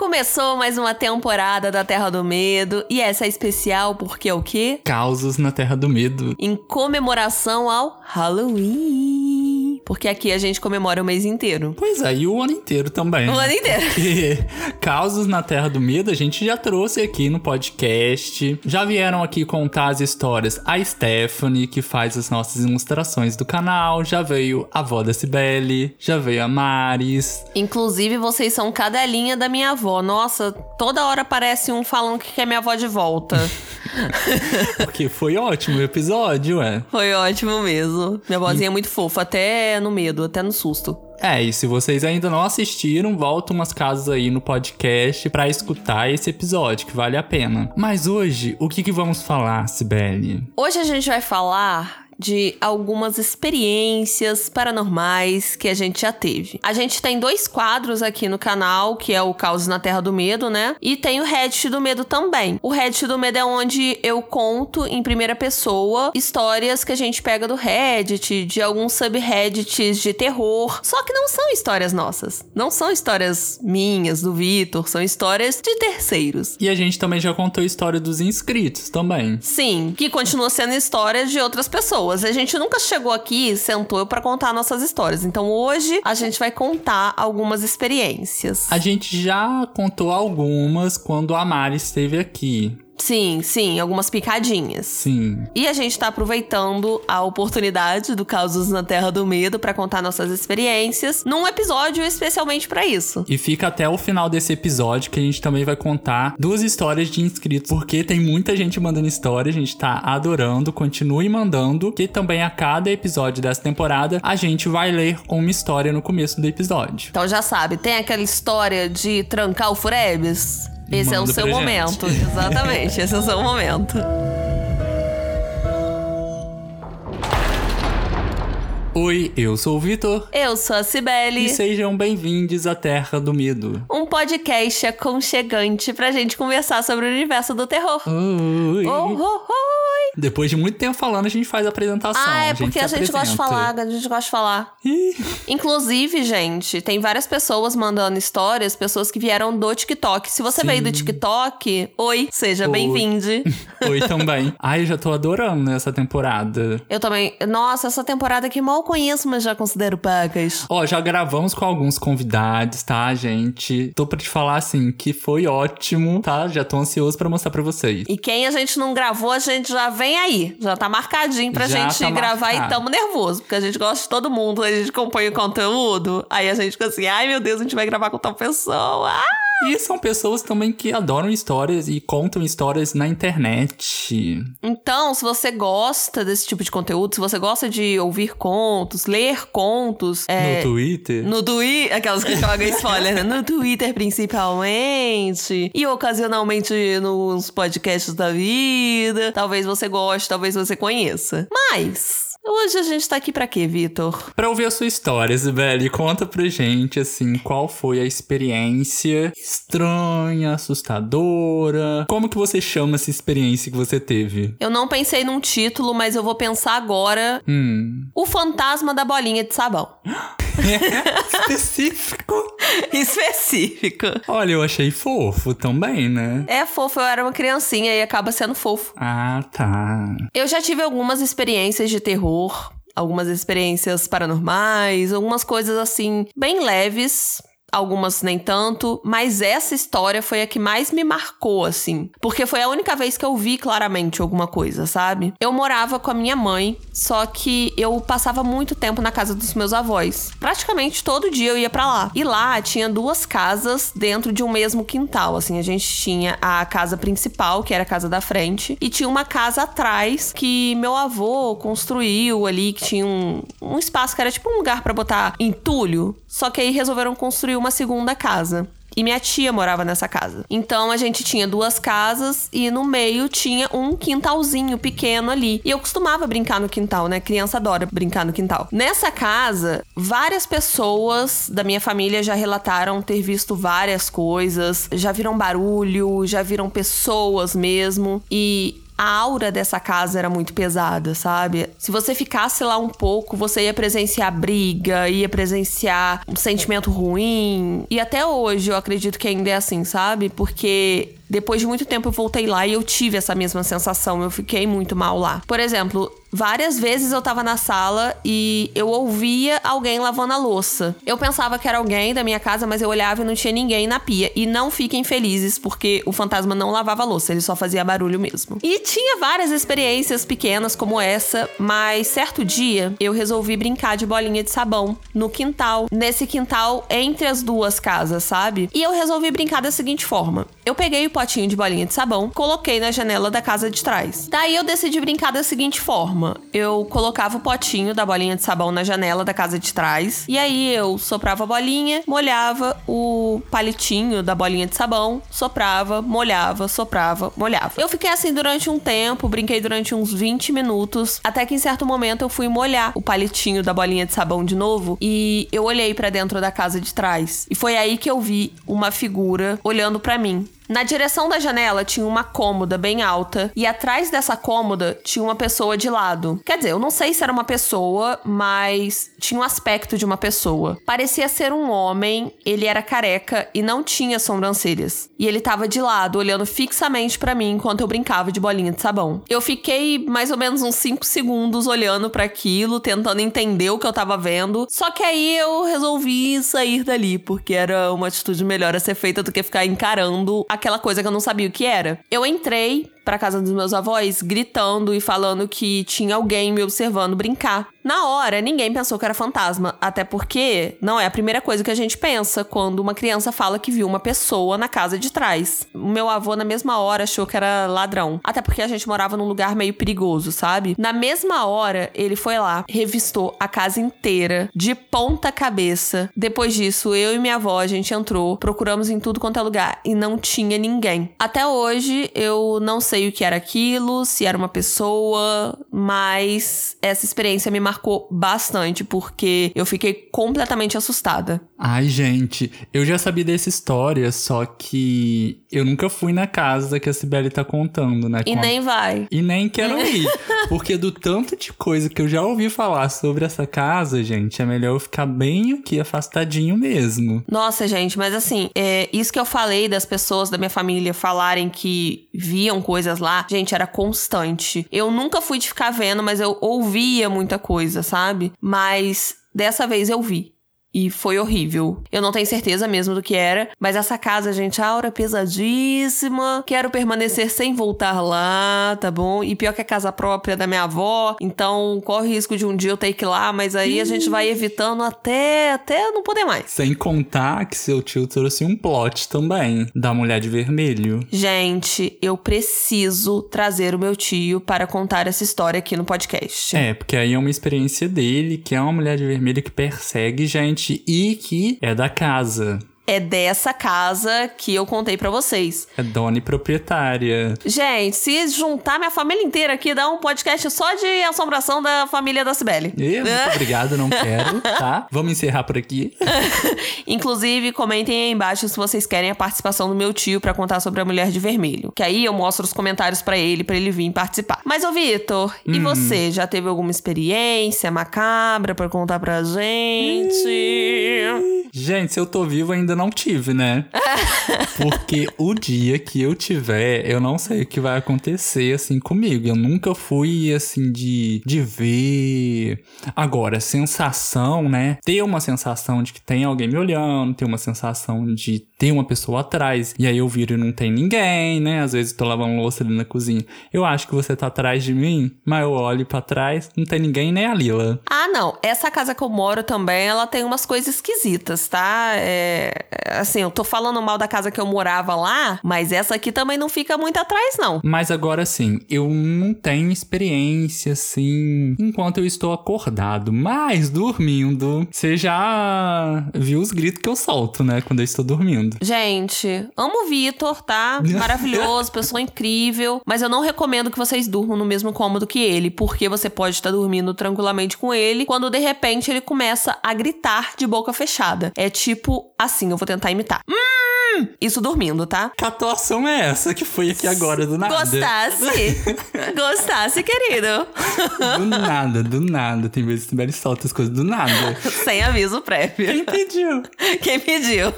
Começou mais uma temporada da Terra do Medo e essa é especial porque o quê? Causos na Terra do Medo. Em comemoração ao Halloween. Porque aqui a gente comemora o mês inteiro. Pois é, e o ano inteiro também. O né? ano inteiro. Porque Causos na Terra do Medo a gente já trouxe aqui no podcast. Já vieram aqui contar as histórias a Stephanie, que faz as nossas ilustrações do canal. Já veio a avó da Cibele. Já veio a Maris. Inclusive, vocês são cadelinha da minha avó. Nossa, toda hora aparece um falando que quer minha avó de volta. Porque foi ótimo o episódio, é. Foi ótimo mesmo. Minha vozinha é muito fofa, até no medo, até no susto. É, e se vocês ainda não assistiram, volta umas casas aí no podcast pra escutar esse episódio, que vale a pena. Mas hoje, o que, que vamos falar, Sibeli? Hoje a gente vai falar de algumas experiências paranormais que a gente já teve. A gente tem dois quadros aqui no canal, que é o Caos na Terra do Medo, né? E tem o Reddit do Medo também. O Reddit do Medo é onde eu conto em primeira pessoa histórias que a gente pega do Reddit, de alguns subreddits de terror. Só que não são histórias nossas. Não são histórias minhas, do Vitor, são histórias de terceiros. E a gente também já contou a história dos inscritos também. Sim, que continua sendo histórias de outras pessoas. A gente nunca chegou aqui e sentou para contar nossas histórias. Então hoje a gente vai contar algumas experiências. A gente já contou algumas quando a Mari esteve aqui. Sim, sim, algumas picadinhas. Sim. E a gente tá aproveitando a oportunidade do Causos na Terra do Medo para contar nossas experiências num episódio especialmente para isso. E fica até o final desse episódio que a gente também vai contar duas histórias de inscritos, porque tem muita gente mandando história, a gente tá adorando, continue mandando, que também a cada episódio dessa temporada a gente vai ler uma história no começo do episódio. Então já sabe, tem aquela história de trancar o Furebs? Esse é o seu momento. gente. Exatamente, esse é o seu momento. Oi, eu sou o Vitor. Eu sou a Cibele. E sejam bem-vindos à Terra do Medo. Um podcast aconchegante pra gente conversar sobre o universo do terror. Oi. Oh, oh, oi. Depois de muito tempo falando, a gente faz a apresentação. Ah, é gente porque a gente gosta de falar, a gente gosta de falar. Inclusive, gente, tem várias pessoas mandando histórias, pessoas que vieram do TikTok. Se você Sim. veio do TikTok, oi, seja bem-vindo. Oi também. Ai, eu já tô adorando essa temporada. Eu também. Nossa, essa temporada que mal conheço, mas já considero pacas. Ó, já gravamos com alguns convidados, tá, gente? Tô pra te falar, assim, que foi ótimo, tá? Já tô ansioso pra mostrar pra vocês. E quem a gente não gravou, a gente já vem aí. Já tá marcadinho pra Já gente tá gravar marcado. e tamo nervoso. Porque a gente gosta de todo mundo, a gente acompanha o conteúdo. Aí a gente fica assim, ai meu Deus, a gente vai gravar com tal pessoa. Ah! E são pessoas também que adoram histórias e contam histórias na internet. Então, se você gosta desse tipo de conteúdo, se você gosta de ouvir contos, ler contos, é, No Twitter. no Twitter, aquelas que jogam spoiler, né? No Twitter principalmente, e ocasionalmente nos podcasts da vida, talvez você goste, talvez você conheça. Mas, hoje a gente tá aqui pra quê, Vitor? Pra ouvir a sua história, Isabelle, conta pra gente, assim, qual foi a experiência estranha, assustadora. Como que você chama essa experiência que você teve? Eu não pensei num título, mas eu vou pensar agora. Hum. O fantasma da bolinha de sabão. Específico. Específico. Olha, eu achei fofo também, né? É fofo, eu era uma criancinha e acaba sendo fofo. Ah, tá. Eu já tive algumas experiências de terror, algumas experiências paranormais, algumas coisas assim, bem leves. Algumas nem tanto, mas essa história foi a que mais me marcou, assim. Porque foi a única vez que eu vi claramente alguma coisa, sabe? Eu morava com a minha mãe, só que eu passava muito tempo na casa dos meus avós. Praticamente todo dia eu ia pra lá. E lá tinha duas casas dentro de um mesmo quintal, assim. A gente tinha a casa principal, que era a casa da frente, e tinha uma casa atrás que meu avô construiu ali, que tinha um, um espaço que era tipo um lugar pra botar entulho. Só que aí resolveram construir uma segunda casa. E minha tia morava nessa casa. Então a gente tinha duas casas e no meio tinha um quintalzinho pequeno ali. E eu costumava brincar no quintal, né? Criança adora brincar no quintal. Nessa casa, várias pessoas da minha família já relataram ter visto várias coisas, já viram barulho, já viram pessoas mesmo. E a aura dessa casa era muito pesada, sabe? Se você ficasse lá um pouco, você ia presenciar briga, ia presenciar um sentimento ruim. E até hoje eu acredito que ainda é assim, sabe? Porque depois de muito tempo eu voltei lá e eu tive essa mesma sensação. Eu fiquei muito mal lá. Por exemplo, várias vezes eu tava na sala e eu ouvia alguém lavando a louça. Eu pensava que era alguém da minha casa, mas eu olhava e não tinha ninguém na pia. E não fiquem felizes, porque o fantasma não lavava a louça, ele só fazia barulho mesmo. E tinha várias experiências pequenas como essa, mas certo dia eu resolvi brincar de bolinha de sabão no quintal. Nesse quintal entre as duas casas, sabe? E eu resolvi brincar da seguinte forma: eu peguei o potinho de bolinha de sabão, coloquei na janela da casa de trás. Daí eu decidi brincar da seguinte forma: eu colocava o potinho da bolinha de sabão na janela da casa de trás, e aí eu soprava a bolinha, molhava o palitinho da bolinha de sabão, soprava, molhava, soprava, molhava. Eu fiquei assim durante um tempo, brinquei durante uns 20 minutos, até que em certo momento eu fui molhar o palitinho da bolinha de sabão de novo e eu olhei para dentro da casa de trás. E foi aí que eu vi uma figura olhando para mim. Na direção da janela tinha uma cômoda bem alta e atrás dessa cômoda tinha uma pessoa de lado. Quer dizer, eu não sei se era uma pessoa, mas tinha um aspecto de uma pessoa. Parecia ser um homem, ele era careca e não tinha sobrancelhas. E ele tava de lado, olhando fixamente para mim enquanto eu brincava de bolinha de sabão. Eu fiquei mais ou menos uns 5 segundos olhando para aquilo, tentando entender o que eu tava vendo. Só que aí eu resolvi sair dali, porque era uma atitude melhor a ser feita do que ficar encarando a aquela coisa que eu não sabia o que era. Eu entrei pra casa dos meus avós gritando e falando que tinha alguém me observando brincar. Na hora, ninguém pensou que era fantasma, até porque não é a primeira coisa que a gente pensa quando uma criança fala que viu uma pessoa na casa de trás. O meu avô, na mesma hora, achou que era ladrão. Até porque a gente morava num lugar meio perigoso, sabe? Na mesma hora, ele foi lá, revistou a casa inteira, de ponta cabeça. Depois disso, eu e minha avó, a gente entrou, procuramos em tudo quanto é lugar e não tinha ninguém. Até hoje, eu não sei o que era aquilo, se era uma pessoa, mas essa experiência me marcou bastante porque eu fiquei completamente assustada. Ai, gente, eu já sabia dessa história, só que eu nunca fui na casa que a Sibeli tá contando, né? E nem vai. E nem quero ir. porque do tanto de coisa que eu já ouvi falar sobre essa casa, gente, é melhor eu ficar bem aqui afastadinho mesmo. Nossa, gente, mas assim, é, isso que eu falei das pessoas da minha família falarem que viam coisas lá, gente, era constante. Eu nunca fui de ficar vendo, mas eu ouvia muita coisa, sabe? Mas dessa vez eu vi. E foi horrível. Eu não tenho certeza mesmo do que era, mas essa casa, gente, aura é pesadíssima. Quero permanecer sem voltar lá, tá bom? E pior que a casa própria da minha avó, então corre risco de um dia eu ter que ir lá, mas aí a gente vai evitando até até não poder mais. Sem contar que seu tio trouxe um plot também da mulher de vermelho. Gente, eu preciso trazer o meu tio para contar essa história aqui no podcast. É, porque aí é uma experiência dele, que é uma mulher de vermelho que persegue gente e que é da casa é dessa casa que eu contei para vocês. É dona e proprietária. Gente, se juntar minha família inteira aqui, dá um podcast só de assombração da família da Cibele. muito obrigado, não quero, tá? Vamos encerrar por aqui. Inclusive, comentem aí embaixo se vocês querem a participação do meu tio para contar sobre a Mulher de Vermelho. Que aí eu mostro os comentários para ele, para ele vir participar. Mas, ô Vitor, hum. e você? Já teve alguma experiência macabra para contar pra gente? Gente, se eu tô vivo ainda não tive, né? Porque o dia que eu tiver, eu não sei o que vai acontecer assim comigo. Eu nunca fui assim de, de ver. Agora, sensação, né? Ter uma sensação de que tem alguém me olhando, ter uma sensação de ter uma pessoa atrás. E aí eu viro e não tem ninguém, né? Às vezes tô lavando louça ali na cozinha. Eu acho que você tá atrás de mim, mas eu olho para trás, não tem ninguém nem a Lila. Ah, não. Essa casa que eu moro também, ela tem umas coisas esquisitas, tá? É assim, eu tô falando mal da casa que eu morava lá, mas essa aqui também não fica muito atrás, não. Mas agora sim, eu não tenho experiência assim enquanto eu estou acordado, mas dormindo. Você já viu os gritos que eu solto, né? Quando eu estou dormindo. Gente, amo o Vitor, tá? Maravilhoso, pessoa incrível. Mas eu não recomendo que vocês durmam no mesmo cômodo que ele, porque você pode estar dormindo tranquilamente com ele quando de repente ele começa a gritar de boca fechada. É tipo assim, eu vou tentar imitar. Hum! Hum, isso dormindo, tá? Que atuação é essa que foi aqui agora, do nada? Gostasse? Gostasse, querido. Do nada, do nada. Tem vezes que Sibeli solta as coisas do nada. Sem aviso prévio. Quem pediu? Quem pediu?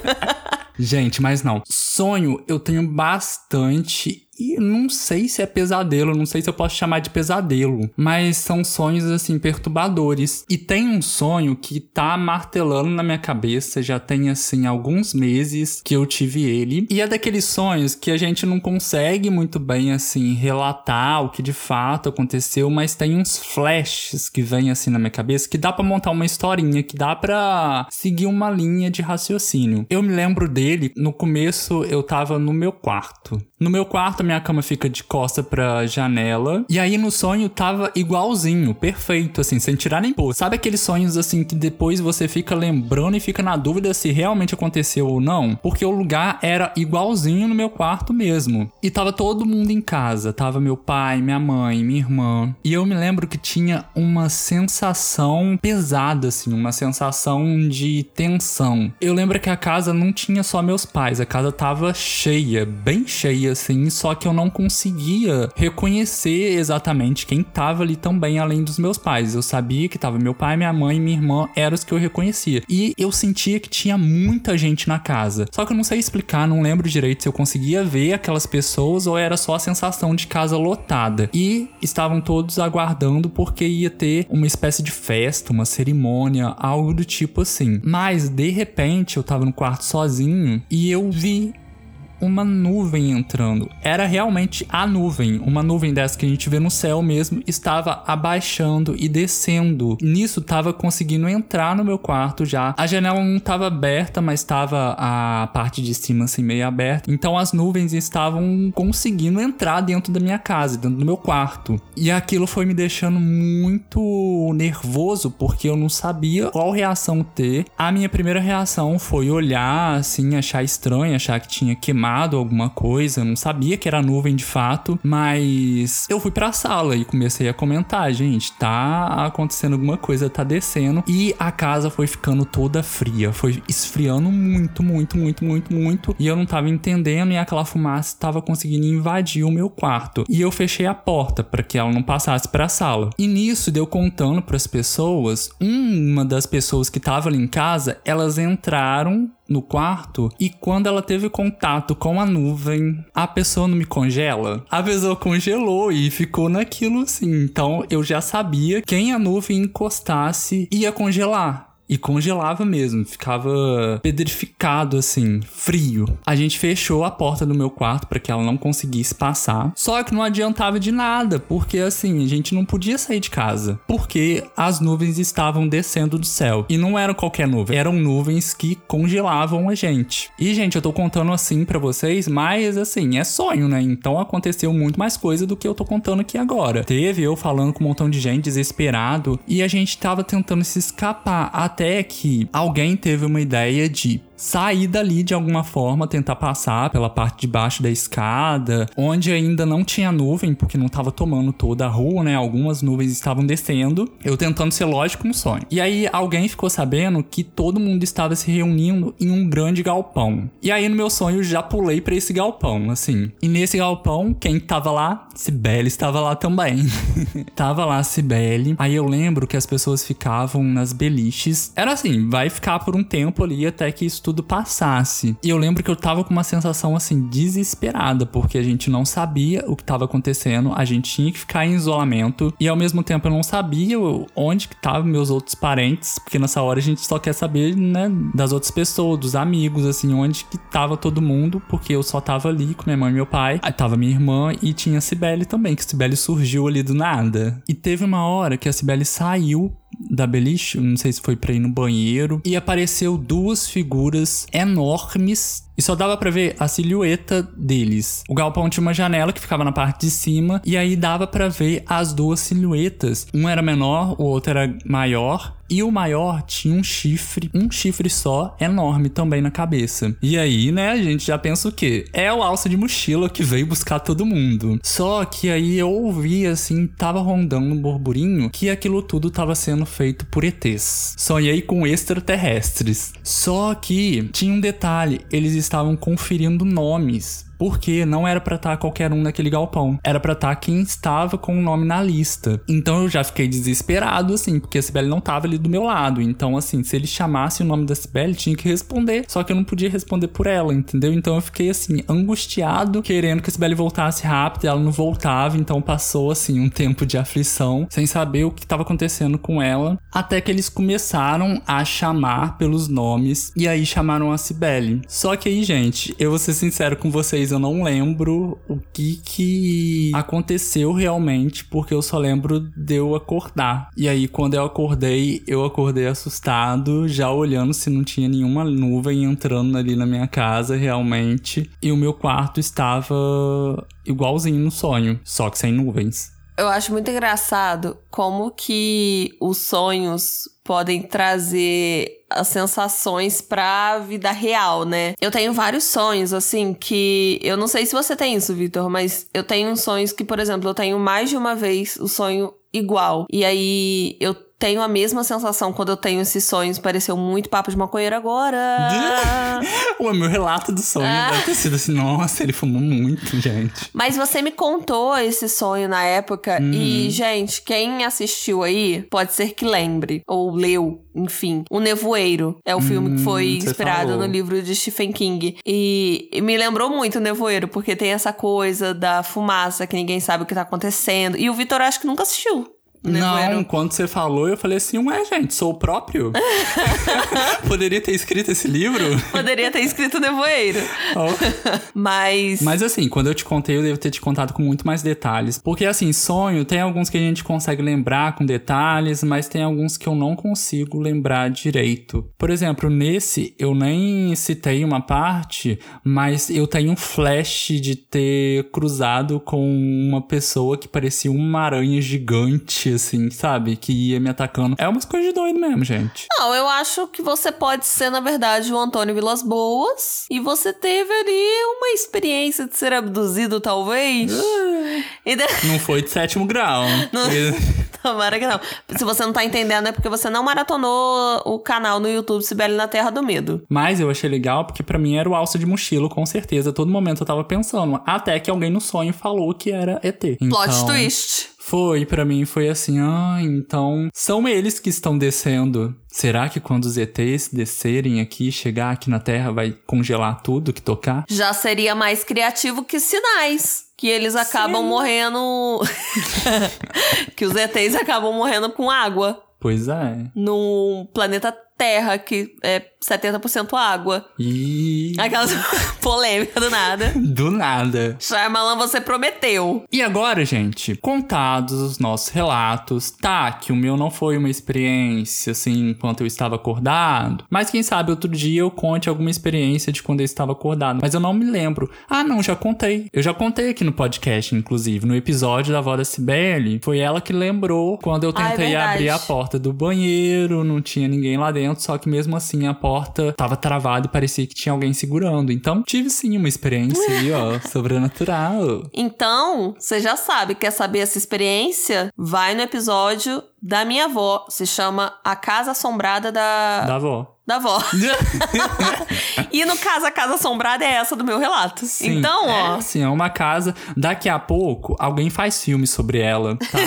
Gente, mas não. Sonho eu tenho bastante e não sei se é pesadelo, não sei se eu posso chamar de pesadelo, mas são sonhos assim perturbadores. E tem um sonho que tá martelando na minha cabeça, já tem assim alguns meses que eu tive ele, e é daqueles sonhos que a gente não consegue muito bem assim relatar o que de fato aconteceu, mas tem uns flashes que vêm assim na minha cabeça que dá para montar uma historinha, que dá para seguir uma linha de raciocínio. Eu me lembro dele, no começo eu tava no meu quarto. No meu quarto, minha cama fica de costa pra janela. E aí no sonho tava igualzinho, perfeito, assim, sem tirar nem pôr. Sabe aqueles sonhos assim que depois você fica lembrando e fica na dúvida se realmente aconteceu ou não? Porque o lugar era igualzinho no meu quarto mesmo. E tava todo mundo em casa. Tava meu pai, minha mãe, minha irmã. E eu me lembro que tinha uma sensação pesada, assim, uma sensação de tensão. Eu lembro que a casa não tinha só meus pais, a casa tava cheia, bem cheia assim, só que eu não conseguia reconhecer exatamente quem tava ali também, além dos meus pais. Eu sabia que tava meu pai, minha mãe e minha irmã, eram os que eu reconhecia. E eu sentia que tinha muita gente na casa. Só que eu não sei explicar, não lembro direito se eu conseguia ver aquelas pessoas ou era só a sensação de casa lotada. E estavam todos aguardando porque ia ter uma espécie de festa, uma cerimônia, algo do tipo assim. Mas de repente eu tava no quarto sozinho e eu vi uma nuvem entrando. Era realmente a nuvem, uma nuvem dessa que a gente vê no céu mesmo, estava abaixando e descendo. Nisso tava conseguindo entrar no meu quarto já. A janela não estava aberta, mas estava a parte de cima assim meio aberta. Então as nuvens estavam conseguindo entrar dentro da minha casa, dentro do meu quarto. E aquilo foi me deixando muito nervoso porque eu não sabia qual reação ter. A minha primeira reação foi olhar assim, achar estranho, achar que tinha queimado alguma coisa, não sabia que era nuvem de fato, mas eu fui pra sala e comecei a comentar, gente, tá acontecendo alguma coisa, tá descendo, e a casa foi ficando toda fria, foi esfriando muito, muito, muito, muito, muito, e eu não tava entendendo e aquela fumaça tava conseguindo invadir o meu quarto. E eu fechei a porta para que ela não passasse para a sala. E nisso deu contando para as pessoas, uma das pessoas que tava ali em casa, elas entraram no quarto e quando ela teve contato com a nuvem, a pessoa não me congela? A pessoa congelou e ficou naquilo assim. Então eu já sabia quem a nuvem encostasse ia congelar e congelava mesmo, ficava pedrificado assim, frio. A gente fechou a porta do meu quarto para que ela não conseguisse passar. Só que não adiantava de nada, porque assim, a gente não podia sair de casa, porque as nuvens estavam descendo do céu. E não eram qualquer nuvem, eram nuvens que congelavam a gente. E gente, eu tô contando assim para vocês, mas assim, é sonho, né? Então aconteceu muito mais coisa do que eu tô contando aqui agora. Teve eu falando com um montão de gente desesperado e a gente tava tentando se escapar até que alguém teve uma ideia de sair dali de alguma forma, tentar passar pela parte de baixo da escada, onde ainda não tinha nuvem, porque não estava tomando toda a rua, né? Algumas nuvens estavam descendo. Eu tentando ser lógico no sonho. E aí alguém ficou sabendo que todo mundo estava se reunindo em um grande galpão. E aí no meu sonho eu já pulei para esse galpão, assim. E nesse galpão, quem tava lá? Cibele estava lá também. tava lá Cibele. Aí eu lembro que as pessoas ficavam nas beliches. Era assim, vai ficar por um tempo ali até que isso tudo passasse. E eu lembro que eu tava com uma sensação assim desesperada, porque a gente não sabia o que tava acontecendo, a gente tinha que ficar em isolamento e ao mesmo tempo eu não sabia onde que estavam meus outros parentes, porque nessa hora a gente só quer saber, né, das outras pessoas, dos amigos, assim, onde que tava todo mundo, porque eu só tava ali com minha mãe e meu pai, aí tava minha irmã e tinha a Cibele também, que a Cibele surgiu ali do nada. E teve uma hora que a Cibele saiu da beliche, não sei se foi pra ir no banheiro, e apareceu duas figuras enormes e só dava para ver a silhueta deles. O galpão tinha uma janela que ficava na parte de cima e aí dava para ver as duas silhuetas. Um era menor, o outro era maior. E o maior tinha um chifre, um chifre só, enorme também na cabeça. E aí, né, a gente já pensa o quê? É o alça de mochila que veio buscar todo mundo. Só que aí eu ouvi, assim, tava rondando um burburinho que aquilo tudo tava sendo feito por ETs. Sonhei com extraterrestres. Só que tinha um detalhe, eles estavam conferindo nomes porque não era para estar tá qualquer um naquele galpão. Era para estar tá quem estava com o nome na lista. Então eu já fiquei desesperado, assim, porque a Sibeli não tava ali do meu lado. Então, assim, se ele chamasse o nome da Sibeli, tinha que responder. Só que eu não podia responder por ela, entendeu? Então eu fiquei, assim, angustiado, querendo que a Sibeli voltasse rápido. Ela não voltava, então passou, assim, um tempo de aflição, sem saber o que estava acontecendo com ela. Até que eles começaram a chamar pelos nomes. E aí chamaram a Sibeli. Só que aí, gente, eu vou ser sincero com vocês, eu não lembro o que que aconteceu realmente, porque eu só lembro de eu acordar. E aí, quando eu acordei, eu acordei assustado, já olhando se não tinha nenhuma nuvem entrando ali na minha casa realmente. E o meu quarto estava igualzinho no sonho, só que sem nuvens. Eu acho muito engraçado como que os sonhos podem trazer as sensações pra vida real, né? Eu tenho vários sonhos, assim, que. Eu não sei se você tem isso, Victor, mas eu tenho sonhos que, por exemplo, eu tenho mais de uma vez o sonho igual. E aí eu tenho a mesma sensação quando eu tenho esses sonhos. Pareceu muito papo de maconheiro agora. o meu relato do sonho ah. deve ter sido assim, nossa, ele fumou muito, gente. Mas você me contou esse sonho na época uhum. e, gente, quem assistiu aí pode ser que lembre ou leu, enfim. O Nevoeiro é o filme que foi hum, inspirado no livro de Stephen King. E, e me lembrou muito o Nevoeiro, porque tem essa coisa da fumaça que ninguém sabe o que tá acontecendo. E o Vitor acho que nunca assistiu. Não, quando você falou, eu falei assim, ué, gente, sou o próprio. Poderia ter escrito esse livro? Poderia ter escrito Nevoeiro. Oh. Mas. Mas assim, quando eu te contei, eu devo ter te contado com muito mais detalhes. Porque assim, sonho, tem alguns que a gente consegue lembrar com detalhes, mas tem alguns que eu não consigo lembrar direito. Por exemplo, nesse, eu nem citei uma parte, mas eu tenho um flash de ter cruzado com uma pessoa que parecia uma aranha gigante assim, sabe? Que ia me atacando. É umas coisas de doido mesmo, gente. Não, eu acho que você pode ser, na verdade, o Antônio Vilas Boas. E você teve ali uma experiência de ser abduzido, talvez. Uh, Não foi de sétimo grau. Não... Tomara que não. Se você não tá entendendo, é porque você não maratonou o canal no YouTube Sibeli na Terra do Medo. Mas eu achei legal porque para mim era o alça de mochilo, com certeza. Todo momento eu tava pensando. Até que alguém no sonho falou que era ET. Então... Plot twist. Foi, para mim foi assim, ah, então são eles que estão descendo. Será que quando os ETs descerem aqui, chegar aqui na Terra, vai congelar tudo que tocar? Já seria mais criativo que sinais. Que eles acabam Sim. morrendo. que os ETs acabam morrendo com água. Pois é. Num planeta Terra, que é 70% água. E. Aquela polêmica do nada. do nada. Shyamalan, você prometeu. E agora, gente, contados os nossos relatos, tá, que o meu não foi uma experiência, assim, enquanto eu estava acordado, mas quem sabe outro dia eu conte alguma experiência de quando eu estava acordado, mas eu não me lembro. Ah, não, já contei. Eu já contei aqui no podcast, inclusive, no episódio da avó da Cibele, foi ela que lembrou quando eu ah, é tentei ah, abrir a porta do banheiro, não tinha ninguém lá dentro, só que mesmo assim a porta porta tava travada e parecia que tinha alguém segurando. Então, tive sim uma experiência aí, ó, sobrenatural. Então, você já sabe, quer saber essa experiência? Vai no episódio da minha avó. Se chama A Casa Assombrada da. Da avó da avó. e no caso, a casa assombrada é essa do meu relato. Sim, então, ó. É, sim, é uma casa. Daqui a pouco, alguém faz filme sobre ela, tá?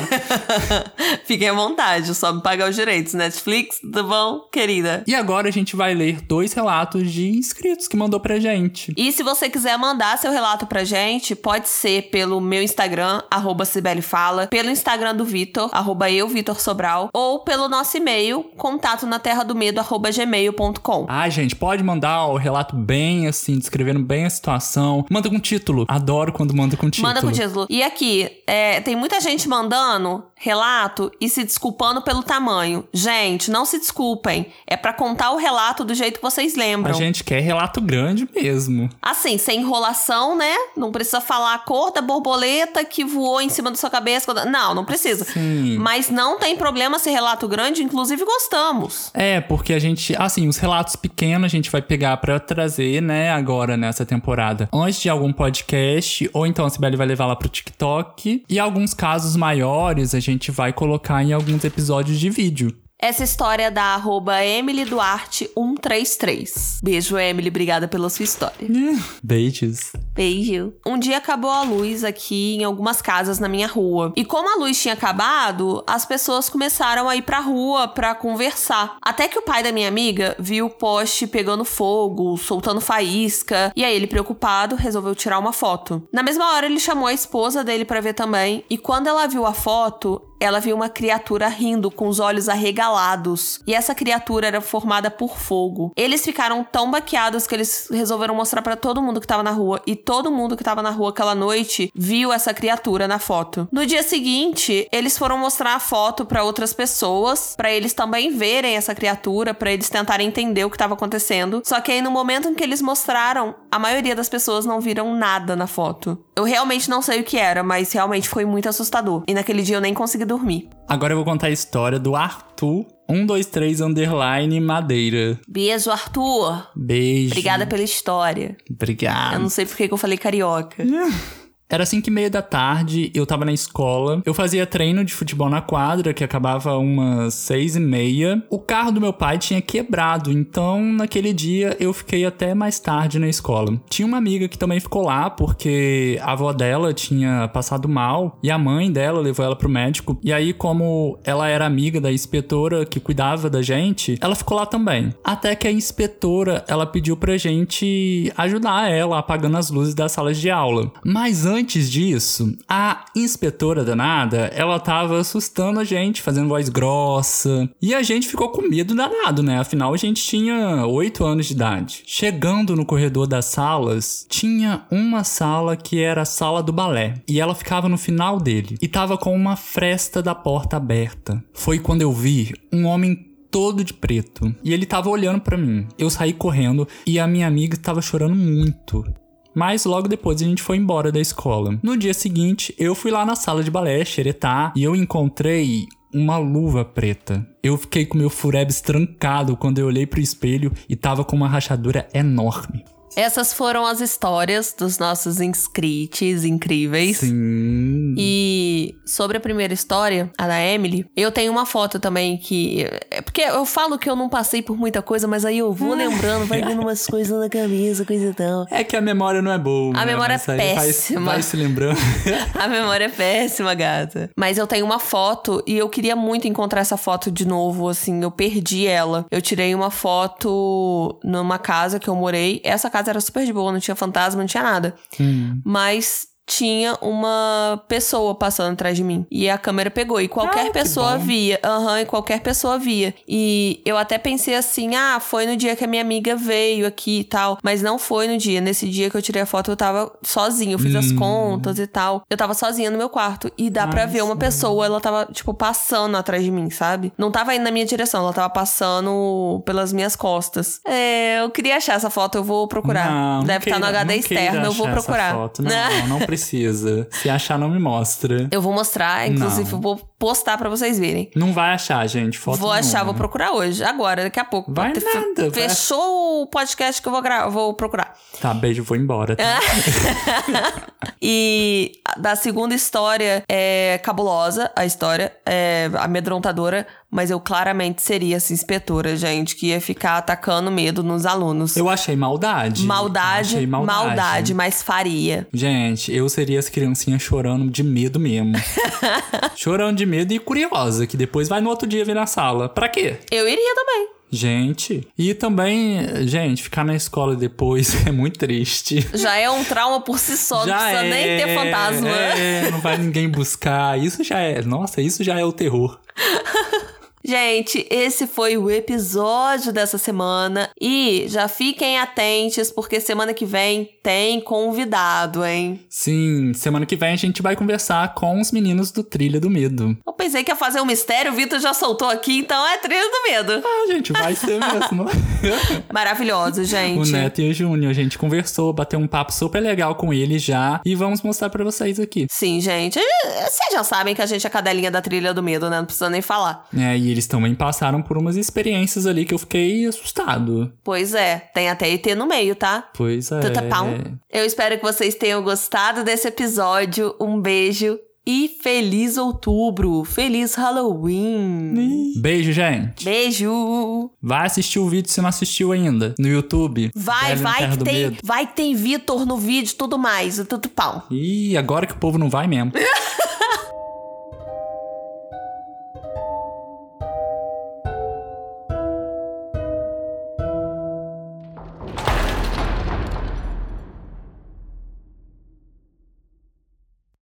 Fiquem à vontade, só me pagar os direitos. Netflix, tudo bom, querida? E agora a gente vai ler dois relatos de inscritos que mandou pra gente. E se você quiser mandar seu relato pra gente, pode ser pelo meu Instagram, arroba Fala, pelo Instagram do Vitor, arroba eu, Vitor Sobral, ou pelo nosso e-mail, contato na terra do medo, gmail.com. Ah, gente, pode mandar o relato bem assim, descrevendo bem a situação. Manda com título. Adoro quando manda com título. Manda com título. E aqui, é, tem muita gente mandando relato e se desculpando pelo tamanho. Gente, não se desculpem. É para contar o relato do jeito que vocês lembram. A gente quer relato grande mesmo. Assim, sem enrolação, né? Não precisa falar a cor da borboleta que voou em cima da sua cabeça. Não, não precisa. Sim. Mas não tem problema ser relato grande, inclusive gostamos. É, porque a gente, assim, os relatos pequenos a gente vai pegar para trazer, né, agora nessa temporada, antes de algum podcast, ou então a Sibeli vai levar lá pro TikTok. E alguns casos maiores a gente vai colocar em alguns episódios de vídeo. Essa história é da arroba Emily Duarte 133. Beijo, Emily. Obrigada pela sua história. Beijos. Beijo. Um dia acabou a luz aqui em algumas casas na minha rua. E como a luz tinha acabado, as pessoas começaram a ir pra rua pra conversar. Até que o pai da minha amiga viu o poste pegando fogo, soltando faísca. E aí ele, preocupado, resolveu tirar uma foto. Na mesma hora, ele chamou a esposa dele pra ver também. E quando ela viu a foto, ela viu uma criatura rindo com os olhos arregalados. E essa criatura era formada por fogo. Eles ficaram tão baqueados que eles resolveram mostrar pra todo mundo que tava na rua. E todo mundo que tava na rua aquela noite viu essa criatura na foto. No dia seguinte, eles foram mostrar a foto pra outras pessoas, pra eles também verem essa criatura, pra eles tentarem entender o que tava acontecendo. Só que aí no momento em que eles mostraram, a maioria das pessoas não viram nada na foto. Eu realmente não sei o que era, mas realmente foi muito assustador. E naquele dia eu nem consegui dormir. Agora eu vou contar a história do Arthur 123 underline Madeira. Beijo, Arthur. Beijo. Obrigada pela história. Obrigado. Eu não sei por que que eu falei carioca. Era 5 e meia da tarde, eu tava na escola. Eu fazia treino de futebol na quadra, que acabava umas seis e meia. O carro do meu pai tinha quebrado, então naquele dia eu fiquei até mais tarde na escola. Tinha uma amiga que também ficou lá, porque a avó dela tinha passado mal e a mãe dela levou ela pro médico. E aí, como ela era amiga da inspetora que cuidava da gente, ela ficou lá também. Até que a inspetora, ela pediu pra gente ajudar ela apagando as luzes das salas de aula. Mas antes disso, a inspetora danada, ela tava assustando a gente, fazendo voz grossa. E a gente ficou com medo danado, né? Afinal, a gente tinha 8 anos de idade. Chegando no corredor das salas, tinha uma sala que era a sala do balé. E ela ficava no final dele. E tava com uma fresta da porta aberta. Foi quando eu vi um homem todo de preto. E ele tava olhando pra mim. Eu saí correndo e a minha amiga tava chorando muito. Mas logo depois a gente foi embora da escola. No dia seguinte, eu fui lá na sala de balé xeretar e eu encontrei uma luva preta. Eu fiquei com meu furebs trancado quando eu olhei pro espelho e tava com uma rachadura enorme. Essas foram as histórias dos nossos inscritos incríveis. Sim. E sobre a primeira história, a da Emily, eu tenho uma foto também que. É porque eu falo que eu não passei por muita coisa, mas aí eu vou lembrando, vai vindo umas coisas na camisa, coisa e tal. É que a memória não é boa. A né? memória Mas é aí vai- péssima. Vai, se lembrando. A memória é péssima, gata. Mas eu tenho uma foto e eu queria muito encontrar essa foto de novo, assim. Eu perdi ela. Eu tirei uma foto numa casa que eu morei. Essa casa era super de boa, não tinha fantasma, não tinha nada. Hum. Mas tinha uma pessoa passando atrás de mim. E a câmera pegou. E qualquer que pessoa via. Aham, e qualquer pessoa via. E eu até pensei assim: ah, foi no dia que a minha amiga veio aqui e tal. Mas não foi no dia. Nesse dia que eu tirei a foto, eu tava sozinha. Eu fiz as Hum. contas e tal. Eu tava sozinha no meu quarto. E dá pra Ai, ver uma pessoa, ela tava, tipo, passando atrás de mim, sabe? Não tava indo na minha direção, ela tava passando pelas minhas costas. É, eu queria achar essa foto, eu vou procurar. Não, não Deve estar no queira- HD não externo, eu vou procurar. foto. Não, não precisa. Se achar, não me mostra. Eu vou mostrar, inclusive Não. vou postar pra vocês verem. Não vai achar, gente. Foto vou achar, vou procurar hoje, agora, daqui a pouco. Vai Fe- nada, vai- Fechou o podcast que eu vou, vou procurar. Tá, beijo, vou embora. Tá? E da segunda história é cabulosa, a história, é amedrontadora, mas eu claramente seria essa inspetora, gente, que ia ficar atacando medo nos alunos. Eu achei maldade. Maldade, Achei maldade, maldade. mas faria. Gente, eu seria as criancinhas chorando de medo mesmo. chorando de medo e curiosa, que depois vai no outro dia vir na sala. Pra quê? Eu iria também. Gente. E também, gente, ficar na escola depois é muito triste. Já é um trauma por si só, não precisa nem ter fantasma. É, não vai ninguém buscar. Isso já é. Nossa, isso já é o terror. Gente, esse foi o episódio dessa semana. E já fiquem atentos, porque semana que vem tem convidado, hein? Sim, semana que vem a gente vai conversar com os meninos do Trilha do Medo. Eu pensei que ia fazer um mistério, o Vitor já soltou aqui, então é trilha do medo. Ah, gente, vai ser mesmo. Maravilhoso, gente. o Neto e o Júnior, a gente conversou, bateu um papo super legal com eles já e vamos mostrar pra vocês aqui. Sim, gente. Vocês já sabem que a gente é cadelinha da trilha do medo, né? Não precisa nem falar. É, e eles também passaram por umas experiências ali que eu fiquei assustado. Pois é, tem até ET no meio, tá? Pois é. Tutapau. Eu espero que vocês tenham gostado desse episódio. Um beijo E feliz outubro! Feliz Halloween! Beijo, gente. Beijo! Vai assistir o vídeo se não assistiu ainda. No YouTube. Vai, vai que tem, Medo. vai que tem Vitor no vídeo e tudo mais. Tudo pau. Ih, agora que o povo não vai mesmo.